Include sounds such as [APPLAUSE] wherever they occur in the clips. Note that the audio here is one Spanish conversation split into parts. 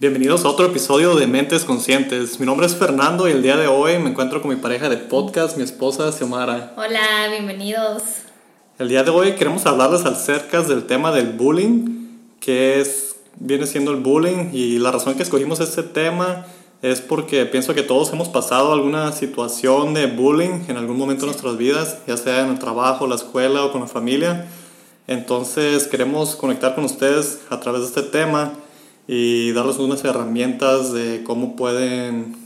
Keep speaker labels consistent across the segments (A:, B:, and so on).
A: Bienvenidos a otro episodio de Mentes Conscientes. Mi nombre es Fernando y el día de hoy me encuentro con mi pareja de podcast, mi esposa Xiomara.
B: Hola, bienvenidos.
A: El día de hoy queremos hablarles acerca del tema del bullying, que es, viene siendo el bullying y la razón que escogimos este tema es porque pienso que todos hemos pasado alguna situación de bullying en algún momento de nuestras vidas, ya sea en el trabajo, la escuela o con la familia. Entonces queremos conectar con ustedes a través de este tema y darles unas herramientas de cómo pueden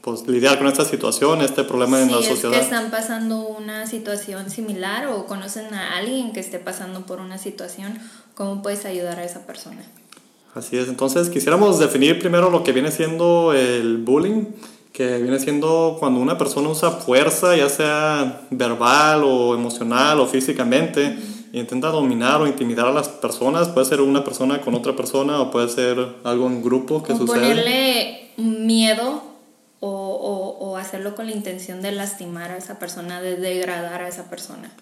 A: pues, lidiar con esta situación, este problema en la sociedad.
B: Es que están pasando una situación similar o conocen a alguien que esté pasando por una situación, ¿cómo puedes ayudar a esa persona?
A: Así es, entonces quisiéramos definir primero lo que viene siendo el bullying, que viene siendo cuando una persona usa fuerza, ya sea verbal o emocional o físicamente intenta dominar o intimidar a las personas. Puede ser una persona con otra persona o puede ser algo en grupo que o sucede.
B: Ponerle miedo o, o, o, hacerlo con la intención de lastimar a esa persona, de degradar a esa persona.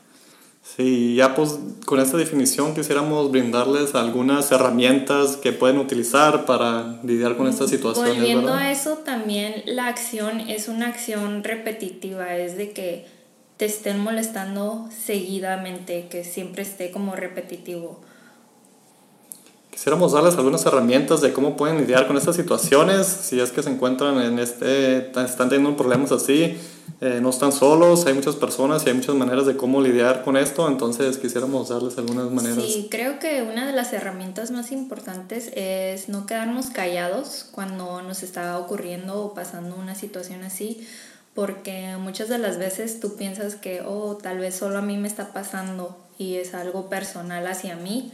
A: Sí, ya pues con esta definición quisiéramos brindarles algunas herramientas que pueden utilizar para lidiar con estas situaciones.
B: Volviendo a eso, también la acción es una acción repetitiva, es de que te estén molestando seguidamente, que siempre esté como repetitivo.
A: Quisiéramos darles algunas herramientas de cómo pueden lidiar con estas situaciones, si es que se encuentran en este, están teniendo problemas así, eh, no están solos, hay muchas personas y hay muchas maneras de cómo lidiar con esto, entonces quisiéramos darles algunas maneras.
B: Sí, creo que una de las herramientas más importantes es no quedarnos callados cuando nos está ocurriendo o pasando una situación así, porque muchas de las veces tú piensas que, oh, tal vez solo a mí me está pasando y es algo personal hacia mí,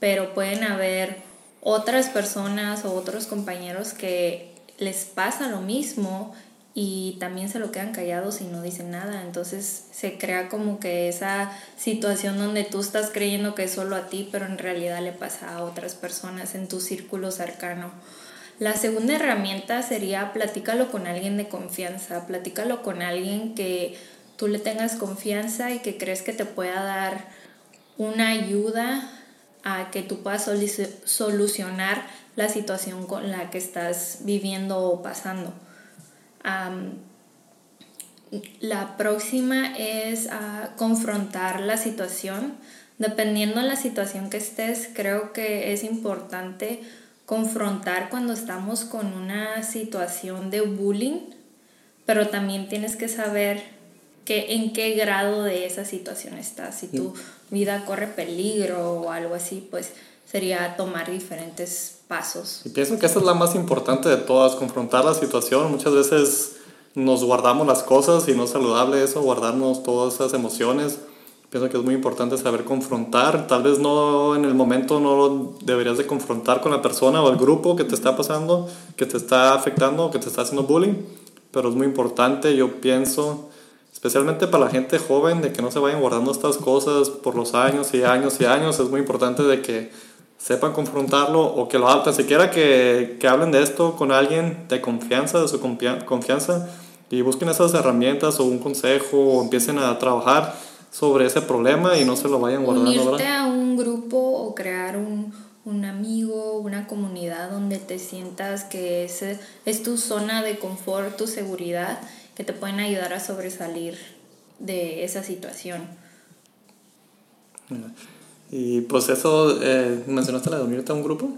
B: pero pueden haber otras personas o otros compañeros que les pasa lo mismo y también se lo quedan callados y no dicen nada. Entonces se crea como que esa situación donde tú estás creyendo que es solo a ti, pero en realidad le pasa a otras personas en tu círculo cercano. La segunda herramienta sería platícalo con alguien de confianza, platícalo con alguien que tú le tengas confianza y que crees que te pueda dar una ayuda a que tú puedas solucionar la situación con la que estás viviendo o pasando. la próxima es confrontar la situación. Dependiendo de la situación que estés, creo que es importante confrontar cuando estamos con una situación de bullying, pero también tienes que saber que, en qué grado de esa situación estás. Si tu vida corre peligro o algo así, pues sería tomar diferentes pasos.
A: Y pienso que esa es la más importante de todas, confrontar la situación. Muchas veces nos guardamos las cosas y no es saludable eso, guardarnos todas esas emociones Pienso que es muy importante saber confrontar. Tal vez no en el momento no deberías de confrontar con la persona o el grupo que te está pasando, que te está afectando, que te está haciendo bullying. Pero es muy importante, yo pienso, especialmente para la gente joven, de que no se vayan guardando estas cosas por los años y años y años. Es muy importante de que sepan confrontarlo o que lo hablen, siquiera que, que hablen de esto con alguien de confianza, de su confianza, y busquen esas herramientas o un consejo o empiecen a trabajar sobre ese problema y no se lo vayan guardando.
B: Unirte a un grupo o crear un, un, amigo, una comunidad donde te sientas que es, es tu zona de confort, tu seguridad, que te pueden ayudar a sobresalir de esa situación.
A: Y pues eso, eh, mencionaste la de unirte a un grupo.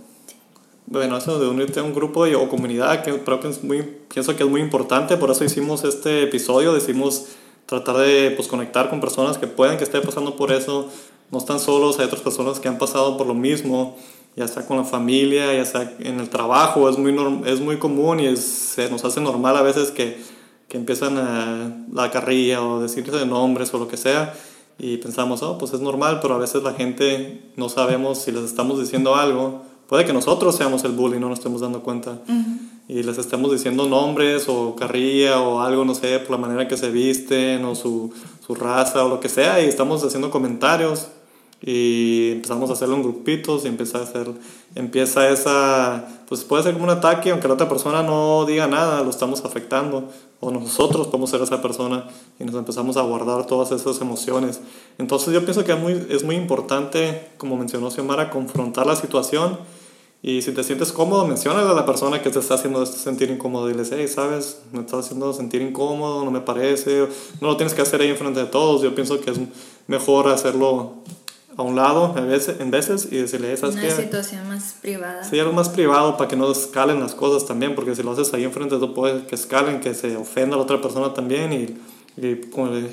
A: Bueno, eso de unirte a un grupo y, o comunidad, que creo que es muy, pienso que es muy importante, por eso hicimos este episodio, decimos tratar de pues, conectar con personas que pueden que estén pasando por eso, no están solos, hay otras personas que han pasado por lo mismo, ya sea con la familia, ya sea en el trabajo, es muy, es muy común y se nos hace normal a veces que, que empiezan a, la carrilla o decirse de nombres o lo que sea y pensamos, oh, pues es normal, pero a veces la gente no sabemos si les estamos diciendo algo, puede que nosotros seamos el bully, no nos estemos dando cuenta y les estemos diciendo nombres o carrilla o algo, no sé, por la manera que se visten o su, su raza o lo que sea, y estamos haciendo comentarios y empezamos a hacerlo en grupitos y empieza a hacer, empieza esa, pues puede ser como un ataque, aunque la otra persona no diga nada, lo estamos afectando, o nosotros podemos ser esa persona y nos empezamos a guardar todas esas emociones. Entonces yo pienso que es muy, es muy importante, como mencionó Xiomara, confrontar la situación Y si te sientes cómodo, menciona a la persona que te está haciendo sentir incómodo. Diles, hey, ¿sabes? Me está haciendo sentir incómodo, no me parece. No lo tienes que hacer ahí enfrente de todos. Yo pienso que es mejor hacerlo a un lado en veces, en veces y decirle, ¿sabes
B: Una situación más privada.
A: Sí, algo más privado para que no escalen las cosas también, porque si lo haces ahí enfrente, tú puedes que escalen, que se ofenda a la otra persona también y, y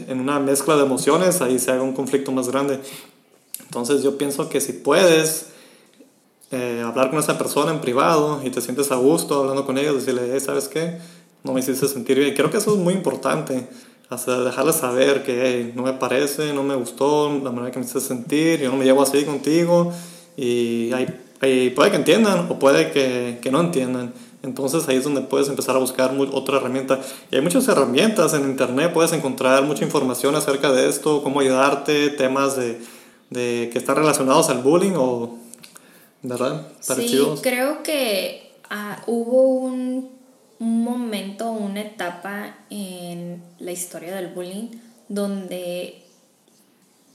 A: en una mezcla de emociones ahí se haga un conflicto más grande. Entonces yo pienso que si puedes eh, hablar con esa persona en privado y te sientes a gusto hablando con ellos, decirle, ¿sabes qué? No me hiciste sentir bien. Creo que eso es muy importante hasta dejarles saber que no me parece, no me gustó la manera que me hiciste sentir, yo no me llevo así contigo y puede que entiendan o puede que, que, no entiendan. Entonces ahí es donde puedes empezar a buscar otra herramienta. Y hay muchas herramientas en internet, puedes encontrar mucha información acerca de esto, cómo ayudarte, temas de, de que están relacionados al bullying o, ¿verdad?
B: Parecidos. Sí, creo que ah, hubo un un momento, una etapa en la historia del bullying donde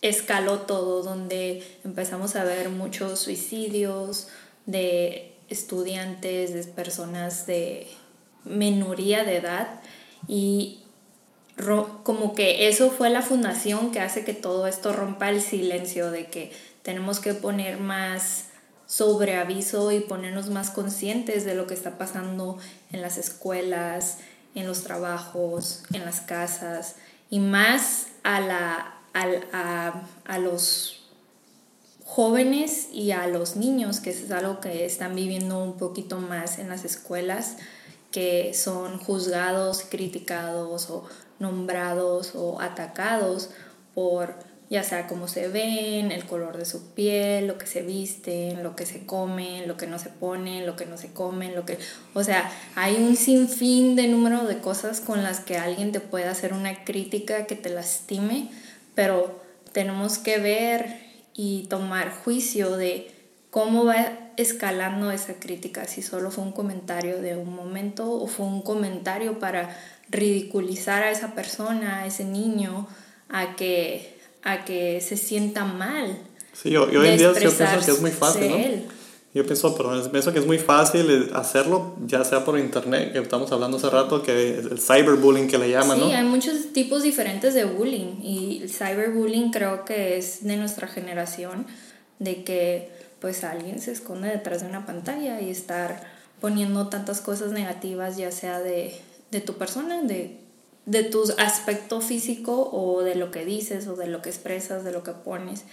B: escaló todo, donde empezamos a ver muchos suicidios de estudiantes, de personas de menoría de edad y como que eso fue la fundación que hace que todo esto rompa el silencio de que tenemos que poner más sobre aviso y ponernos más conscientes de lo que está pasando en las escuelas, en los trabajos, en las casas y más a, la, a, a los jóvenes y a los niños, que es algo que están viviendo un poquito más en las escuelas, que son juzgados, criticados o nombrados o atacados por ya sea cómo se ven, el color de su piel, lo que se visten, lo que se comen, lo que no se ponen, lo que no se comen, lo que... O sea, hay un sinfín de número de cosas con las que alguien te puede hacer una crítica que te lastime, pero tenemos que ver y tomar juicio de cómo va escalando esa crítica, si solo fue un comentario de un momento o fue un comentario para ridiculizar a esa persona, a ese niño, a que a que se sienta mal.
A: Sí, yo, yo hoy en día yo pienso que es muy fácil, ¿no? Yo pienso, perdón, pienso que es muy fácil hacerlo, ya sea por internet, que estamos hablando hace rato, que el cyberbullying que le llaman,
B: ¿no? Sí, hay muchos tipos diferentes de bullying y el cyberbullying creo que es de nuestra generación, de que pues alguien se esconde detrás de una pantalla y estar poniendo tantas cosas negativas, ya sea de, de tu persona, de de tu aspecto físico o de lo que dices o de lo que expresas, de lo que pones.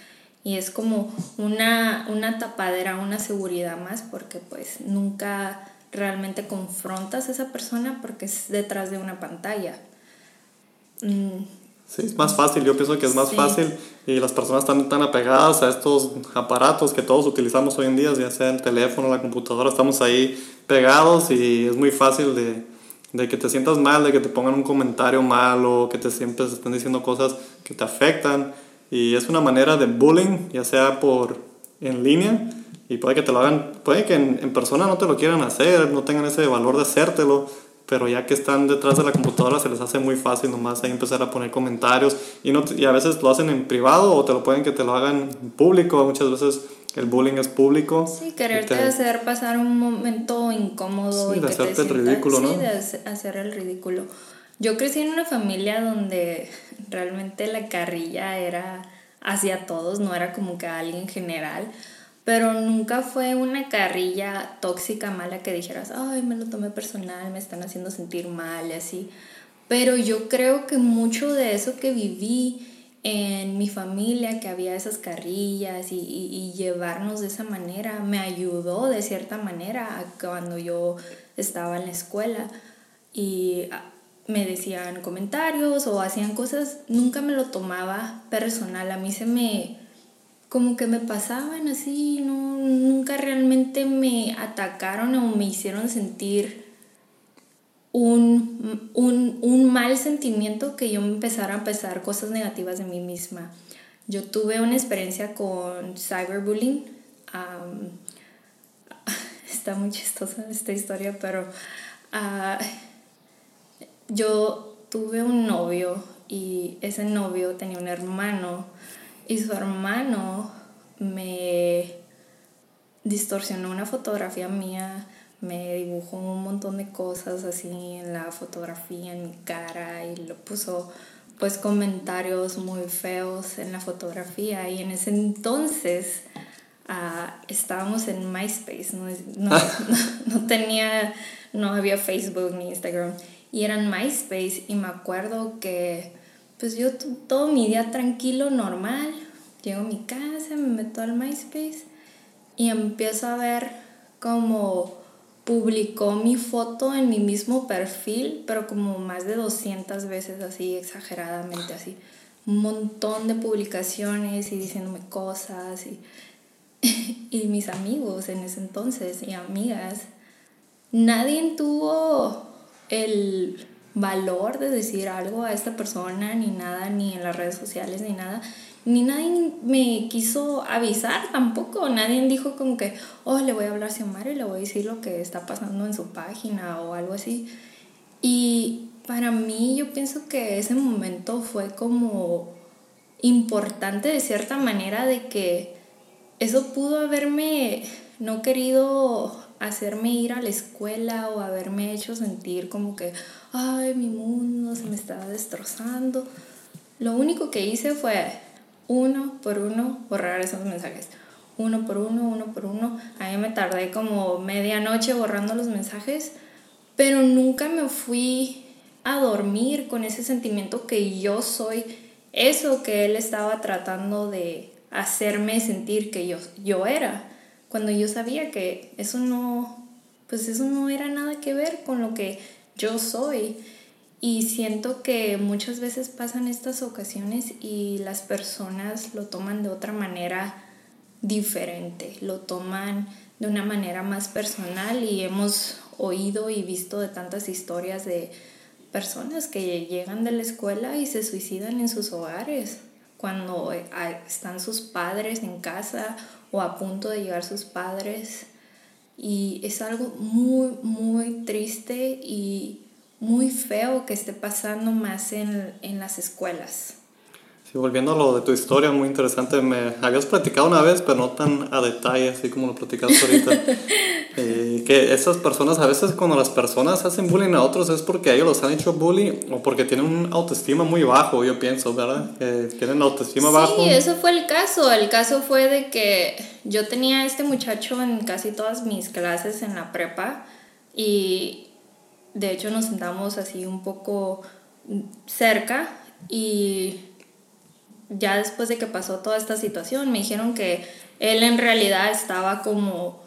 B: Y es como una, una tapadera, una seguridad más porque pues nunca realmente confrontas a esa persona porque es detrás de una pantalla.
A: Mm. Sí, es más fácil, yo pienso que es más fácil y las personas están tan apegadas a estos aparatos que todos utilizamos hoy en día, ya sea el teléfono, la computadora, estamos ahí pegados y es muy fácil de, de que te sientas mal, de que te pongan un comentario malo, que te siempre estén diciendo cosas que te afectan. Y es una manera de bullying, ya sea por en línea, y puede que te lo hagan, puede que en, persona no te lo quieran hacer, no tengan ese valor de hacértelo, pero ya que están detrás de la computadora se les hace muy fácil nomás ahí empezar a poner comentarios y, no, y a veces lo hacen en privado o te lo pueden que te lo hagan en público, muchas veces el bullying es público.
B: Sí, quererte hacer pasar un momento incómodo.
A: y de hacerte el ridículo, ¿no?
B: Sí, de hacer el ridículo. Yo crecí en una familia donde [LAUGHS] realmente la carrilla era hacia todos, no era como que a alguien general, pero nunca fue una carrilla tóxica, mala, que dijeras, ay, me lo tomé personal, me están haciendo sentir mal y así. Pero yo creo que mucho de eso que viví en mi familia que había esas carrillas y, y, llevarnos de esa manera me ayudó de cierta manera cuando yo estaba en la escuela y ah, me decían comentarios o hacían cosas, nunca me lo tomaba personal, a mí se me como que me pasaban así, no, nunca realmente me atacaron o me hicieron sentir un, un, un, mal sentimiento que yo me empezara a pensar cosas negativas de mí misma. Yo tuve una experiencia con cyberbullying. [LAUGHS] está muy chistosa esta historia, pero uh, yo tuve un novio y ese novio tenía un hermano y su hermano me distorsionó una fotografía mía, me dibujó un montón de cosas así en la fotografía, en mi cara y lo puso pues comentarios muy feos en la fotografía. Y en ese entonces ah, estábamos en MySpace, no, no, [LAUGHS] [LAUGHS] no, tenía, no había Facebook ni Instagram. Y era en MySpace y me acuerdo que pues yo todo mi día tranquilo, normal, llego a mi casa, me meto al MySpace y empiezo a ver como publicó mi foto en mi mismo perfil, pero como más de 200 veces así, exageradamente así. Un montón de publicaciones y diciéndome cosas y, [LAUGHS] y mis amigos en ese entonces y amigas, nadie tuvo el valor de decir algo a esta persona, ni nada, ni en las redes sociales, ni nada ni nadie me quiso avisar tampoco, nadie dijo como que, oh, le voy a hablar a Xiomara y le voy a decir lo que está pasando en su página o algo así. Y para mí yo pienso que ese momento fue como importante de cierta manera de que eso pudo haberme no querido hacerme ir a la escuela o haberme hecho sentir como que, ay, mi mundo se me estaba destrozando. Lo único que hice fue uno por uno borrar esos mensajes. Uno por uno, uno por uno. Ahí me tardé como medianoche borrando los mensajes, pero nunca me fui a dormir con ese sentimiento que yo soy eso que él estaba tratando de hacerme sentir que yo, yo era, cuando yo sabía que eso no, pues eso no era nada que ver con lo que yo soy. Y siento que muchas veces pasan estas ocasiones y las personas lo toman de otra manera diferente, lo toman de una manera más personal y hemos oído y visto de tantas historias de personas que llegan de la escuela y se suicidan en sus hogares cuando eh, están sus padres en casa o a punto de llegar sus padres. Y es algo muy muy triste y muy feo que esté pasando más en, en las escuelas.
A: Sí, volviendo a lo de tu historia, muy interesante. Me habías platicado una vez, pero no tan a detalle, así como lo platicaste ahorita. [LAUGHS] eh, que esas personas, a veces cuando las personas hacen bullying a otros es porque ellos los han hecho bullying o porque tienen un autoestima muy bajo, yo pienso, ¿verdad? Que tienen autoestima bajo.
B: Sí, eso fue el caso. El caso fue de que yo tenía a este muchacho en casi todas mis clases en la prepa y de hecho nos sentamos así un poco cerca y ya después de que pasó toda esta situación me dijeron que él en realidad estaba como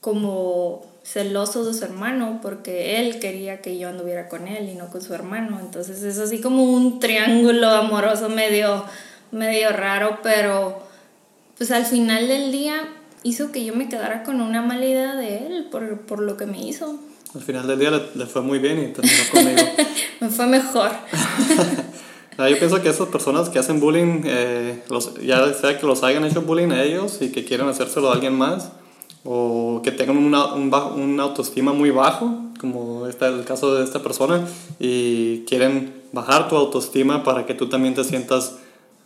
B: como celoso de su hermano porque él quería que yo anduviera con él y no con su hermano. Entonces es así como un triángulo amoroso medio medio raro pero pues al final del día hizo que yo me quedara con una mala idea de él por, por lo que me hizo
A: al final del día le, fue muy bien y terminó conmigo. [LAUGHS]
B: Me fue mejor. [LAUGHS]
A: yo pienso que esas personas que hacen bullying, eh, los, ya sea que los hayan hecho bullying a ellos y que quieren hacérselo a alguien más, o que tengan una, un, una autoestima muy bajo, como está el caso de esta persona, y quieren bajar tu autoestima para que tú también te sientas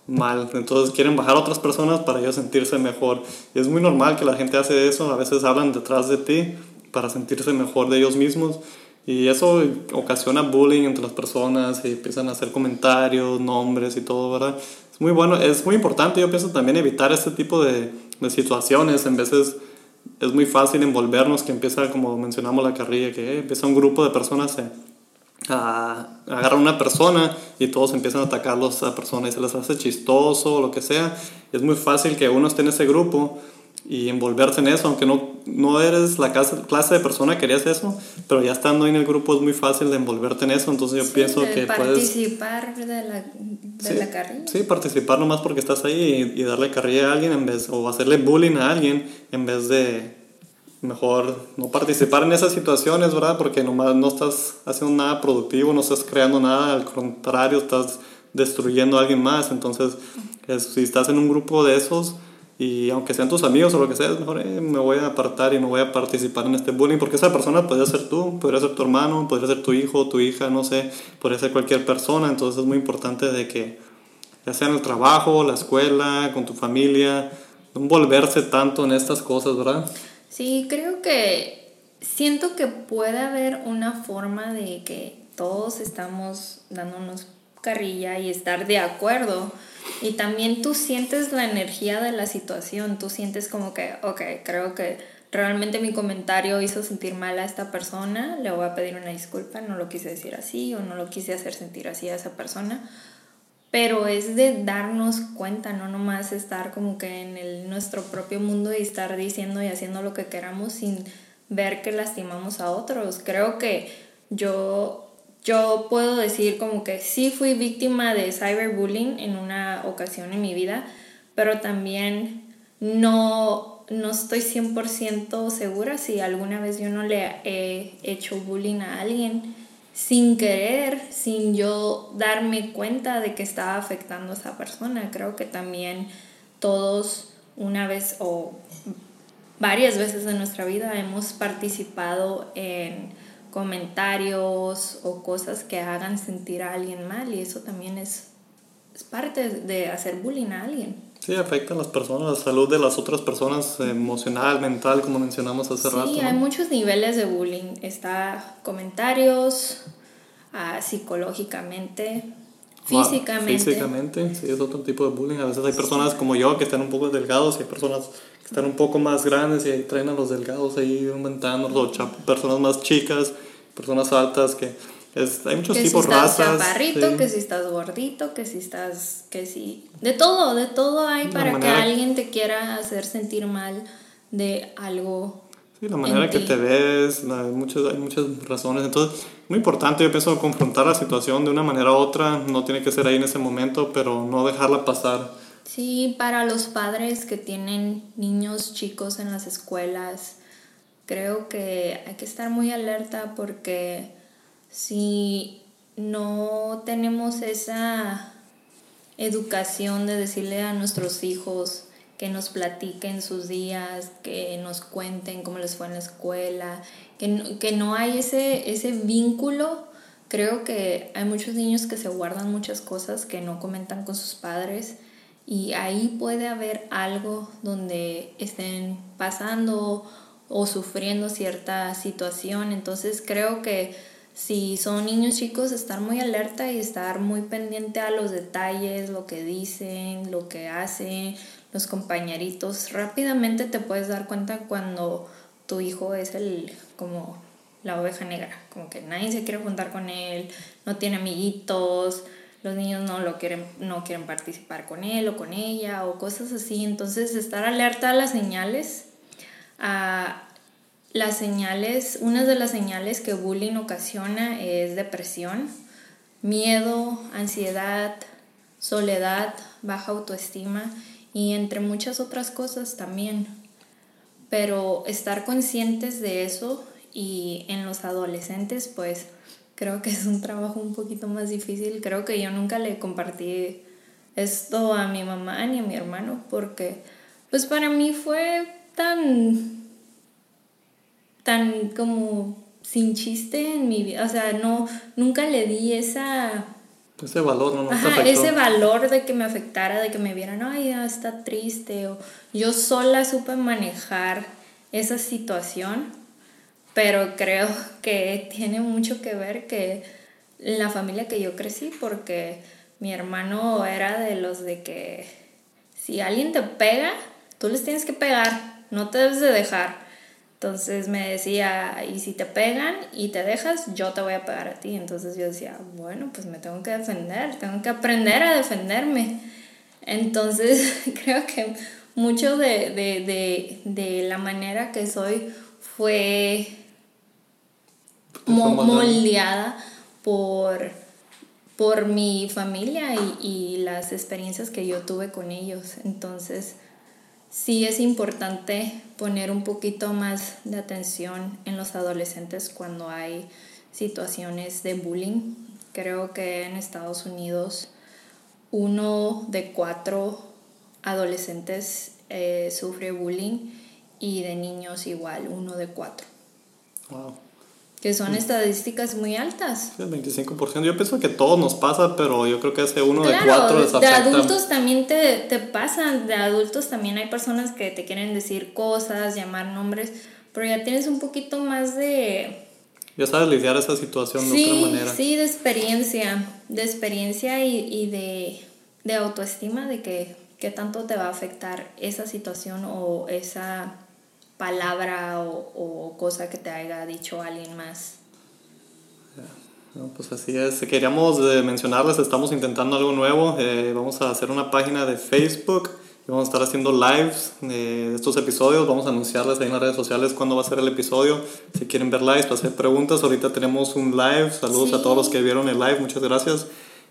A: mal. Entonces quieren bajar a otras personas para ellos sentirse mejor. Y es muy normal que la gente hace eso, a veces hablan detrás de ti para sentirse mejor de ellos mismos. Y eso ocasiona bullying entre las personas y empiezan a hacer comentarios, nombres y todo, ¿verdad? Es muy bueno, es muy importante, yo pienso también evitar este tipo de, de situaciones. En veces es muy fácil envolvernos, que empieza, como mencionamos la carrilla, que eh, empieza un grupo de personas a, a una persona y todos empiezan a atacar a esa persona y se les hace chistoso o lo que sea. Es muy fácil que uno esté en ese grupo y envolverse en eso, aunque no, no eres la clase de persona que querías eso, pero ya estando en el grupo es muy fácil de envolverte en eso, entonces yo pienso que
B: participar de la, de la carrilla.
A: Sí, participar nomás porque estás ahí y, darle carrilla a alguien en vez, o hacerle bullying a alguien en vez de mejor no participar en esas situaciones, ¿verdad? Porque nomás no estás haciendo nada productivo, no estás creando nada, al contrario, estás destruyendo a alguien más, entonces si estás en un grupo de esos, y aunque sean tus amigos o lo que sea, mejor eh, me voy a apartar y no voy a participar en este bullying, porque esa persona podría ser tú, podría ser tu hermano, podría ser tu hijo, tu hija, no sé, podría ser cualquier persona, entonces es muy importante de que ya sea en el trabajo, la escuela, con tu familia, envolverse tanto en estas cosas, ¿verdad?
B: Sí, creo que siento que puede haber una forma de que todos estamos dándonos carrilla y estar de acuerdo. Y también tú sientes la energía de la situación, tú sientes como que, ok, creo que realmente mi comentario hizo sentir mal a esta persona, le voy a pedir una disculpa, no lo quise decir así o no lo quise hacer sentir así a esa persona. Pero es de darnos cuenta, no nomás estar como que en el, nuestro propio mundo y estar diciendo y haciendo lo que queramos sin ver que lastimamos a otros. Creo que yo, yo puedo decir como que sí fui víctima de cyberbullying en una ocasión en mi vida, pero también no no estoy 100% segura si alguna vez yo no le he hecho bullying a alguien sin querer, sin yo darme cuenta de que estaba afectando a esa persona. Creo que también todos una vez o varias veces en nuestra vida hemos participado en comentarios o cosas que hagan sentir a alguien mal y eso también es, es parte de hacer bullying a alguien.
A: Sí, afecta a las personas, la salud de las otras personas, emocional, mental, como mencionamos hace rato.
B: Sí, hay muchos niveles de bullying. Está comentarios, uh, psicológicamente, físicamente.
A: físicamente, sí, es otro tipo de bullying. A veces hay personas como yo que están un poco delgados y hay personas están un poco más grandes y ahí traen a los delgados ahí aumentando, o personas más chicas, personas altas que hay muchos
B: que
A: tipos
B: si estás chaparrito, que si estás gordito, que si estás, que si... De todo, de todo hay para que alguien te quiera hacer sentir mal de algo.
A: Sí, la manera que te ves, hay, muchas, hay muchas razones. Entonces, muy importante, yo pienso, confrontar la situación de una manera u otra. No tiene que ser ahí en ese momento, pero no dejarla pasar.
B: Sí, para los padres que tienen niños chicos en las escuelas, creo que hay que estar muy alerta porque si no tenemos esa educación de decirle a nuestros hijos que nos platiquen sus días, que nos cuenten cómo les fue en la escuela, que no, que no hay ese, ese vínculo. Creo que hay muchos niños que se guardan muchas cosas que no comentan con sus padres y ahí puede haber algo donde estén pasando o sufriendo cierta situación. Entonces creo que si son niños chicos, estar muy alerta y estar muy pendiente a los detalles, lo que dicen, lo que hacen, los compañeritos. Rápidamente te puedes dar cuenta cuando tu hijo es el como la oveja negra, como que nadie se quiere juntar con él, no tiene amiguitos, los niños no lo quieren no quieren participar con él o con ella o cosas así, entonces estar alerta a las señales a las señales, una de las señales que bullying ocasiona es depresión, miedo, ansiedad, soledad, baja autoestima y entre muchas otras cosas también. Pero estar conscientes de eso y en los adolescentes pues creo que es un trabajo un poquito más difícil. Creo que yo nunca le compartí esto a mi mamá ni a mi hermano porque pues para mí fue tan tan como sin chiste en mi vida, o sea, no, nunca le di esa...
A: Ese valor, ¿no?
B: Ajá, ese valor de que me afectara, de que me vieran, ay, ya está triste, o yo sola supe manejar esa situación, pero creo que tiene mucho que ver que la familia que yo crecí, porque mi hermano era de los de que si alguien te pega, tú les tienes que pegar, no te debes de dejar. Entonces me decía, y si te pegan y te dejas, yo te voy a pegar a ti. Entonces yo decía, bueno, pues me tengo que defender, tengo que aprender a defenderme. Entonces [LAUGHS] creo que mucho de, la manera que soy fue moldeada por, por mi familia y, y las experiencias que yo tuve con ellos. Entonces sí es importante poner un poquito más de atención en los adolescentes cuando hay situaciones de bullying. Creo que en Estados Unidos uno de cuatro adolescentes eh, sufre bullying y de niños igual, uno de cuatro.
A: Wow.
B: Que son estadísticas muy altas.
A: El 25%. Yo pienso que todo nos pasa, pero yo creo que ese uno de cuatro les
B: afecta. De adultos también te, te pasan, de adultos también hay personas que te quieren decir cosas, llamar nombres, pero ya tienes un poquito más de...
A: Ya sabes lidiar esa situación de otra manera.
B: Sí, de experiencia, de experiencia y, y de, de autoestima, de que qué tanto te va a afectar esa situación o esa palabra o, o cosa que te haya dicho alguien más.
A: pues así es. Queríamos eh, mencionarles, estamos intentando algo nuevo. Eh, vamos a hacer una página de Facebook y vamos a estar haciendo lives de estos episodios. Vamos a anunciarles ahí en las redes sociales cuándo va a ser el episodio. Si quieren ver lives, para hacer preguntas, ahorita tenemos un live. Saludos a todos los que vieron el live, muchas gracias.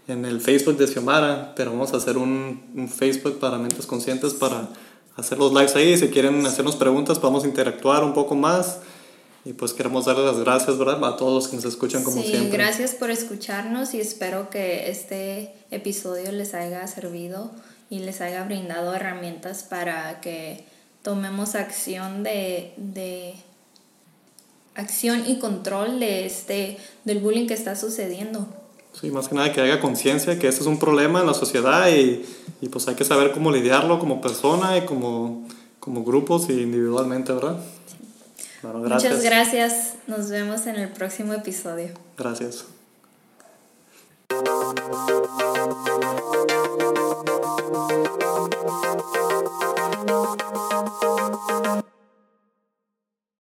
A: En el Facebook de Xiomara, pero vamos a hacer un, un Facebook para mentes conscientes para hacer los lives ahí. Si quieren hacernos preguntas, podemos interactuar un poco más. Y pues queremos darles las gracias, ¿verdad? A todos los que nos escuchan como sí, siempre.
B: Gracias por escucharnos y espero que este episodio les haya servido y les haya brindado herramientas para que tomemos acción de, de acción y control de este del bullying que está sucediendo.
A: Sí, más que nada que haga conciencia que este es un problema en la sociedad y, y, pues hay que saber cómo lidiarlo como persona y como, como grupos y individualmente, ¿verdad? Sí.
B: Bueno, gracias. Muchas gracias. Nos vemos en el próximo episodio.
A: Gracias.